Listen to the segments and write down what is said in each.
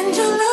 Angela.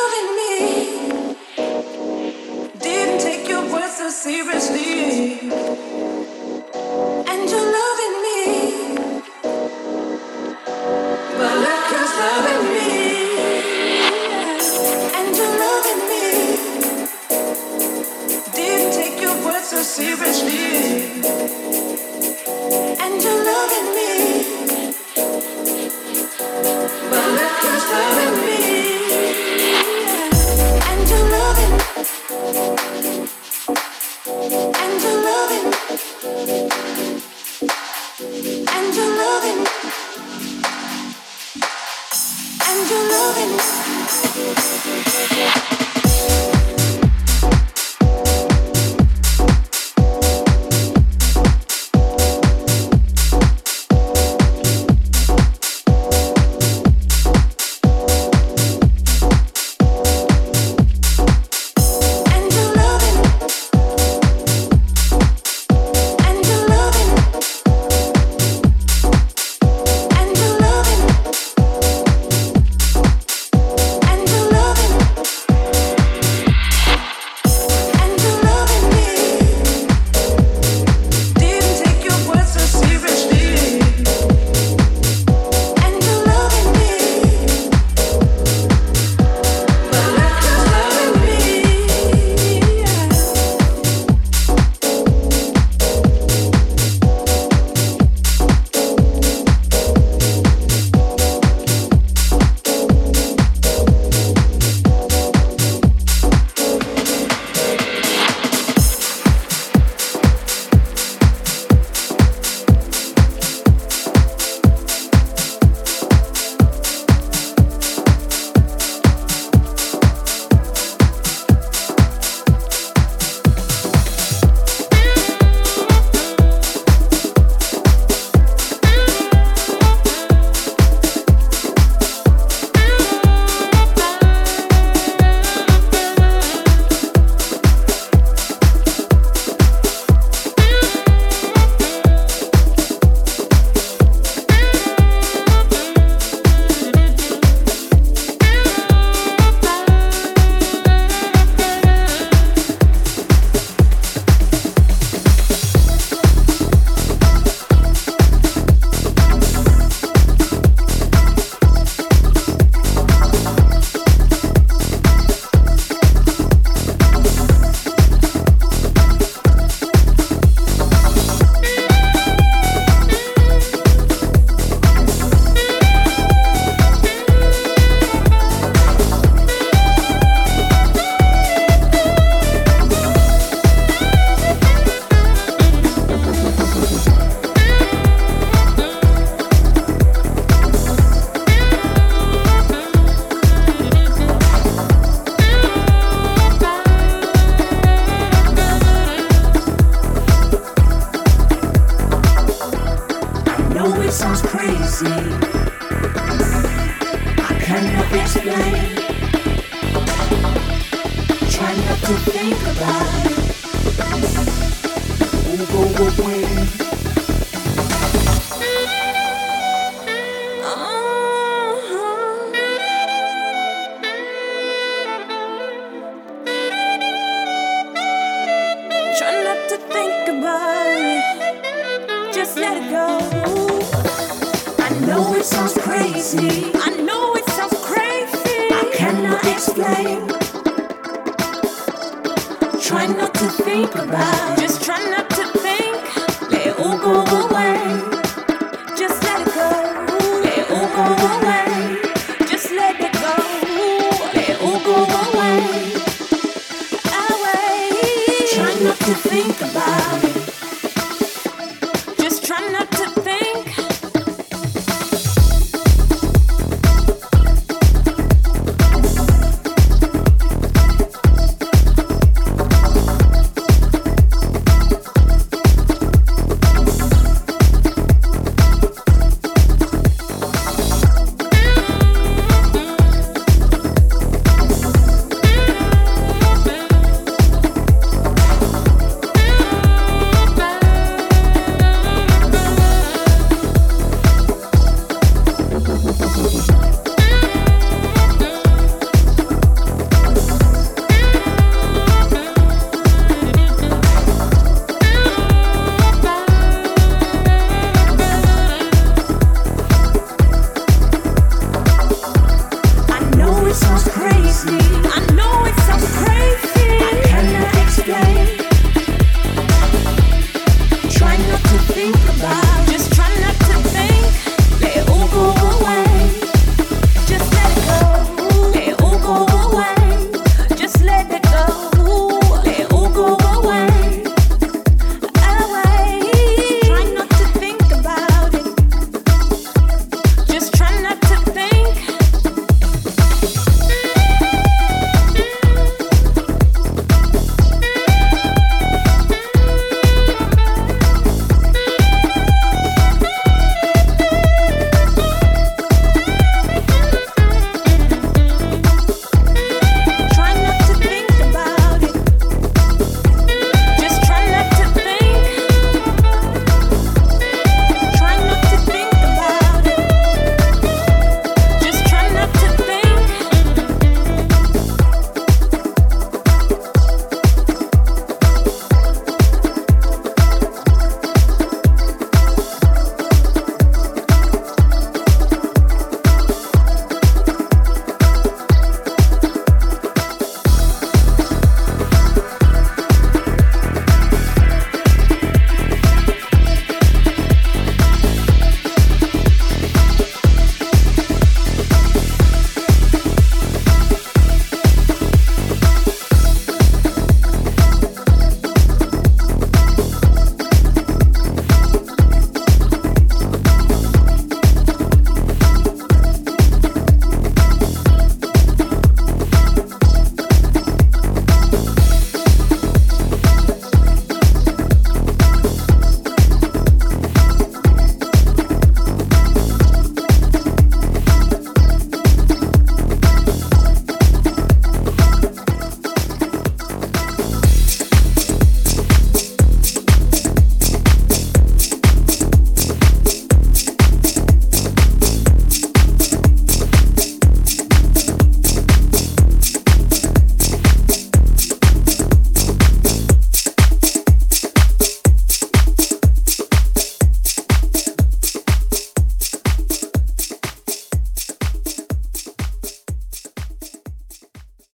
just let it go. I know it sounds crazy. I know it sounds crazy. I cannot explain. Try not to think about it.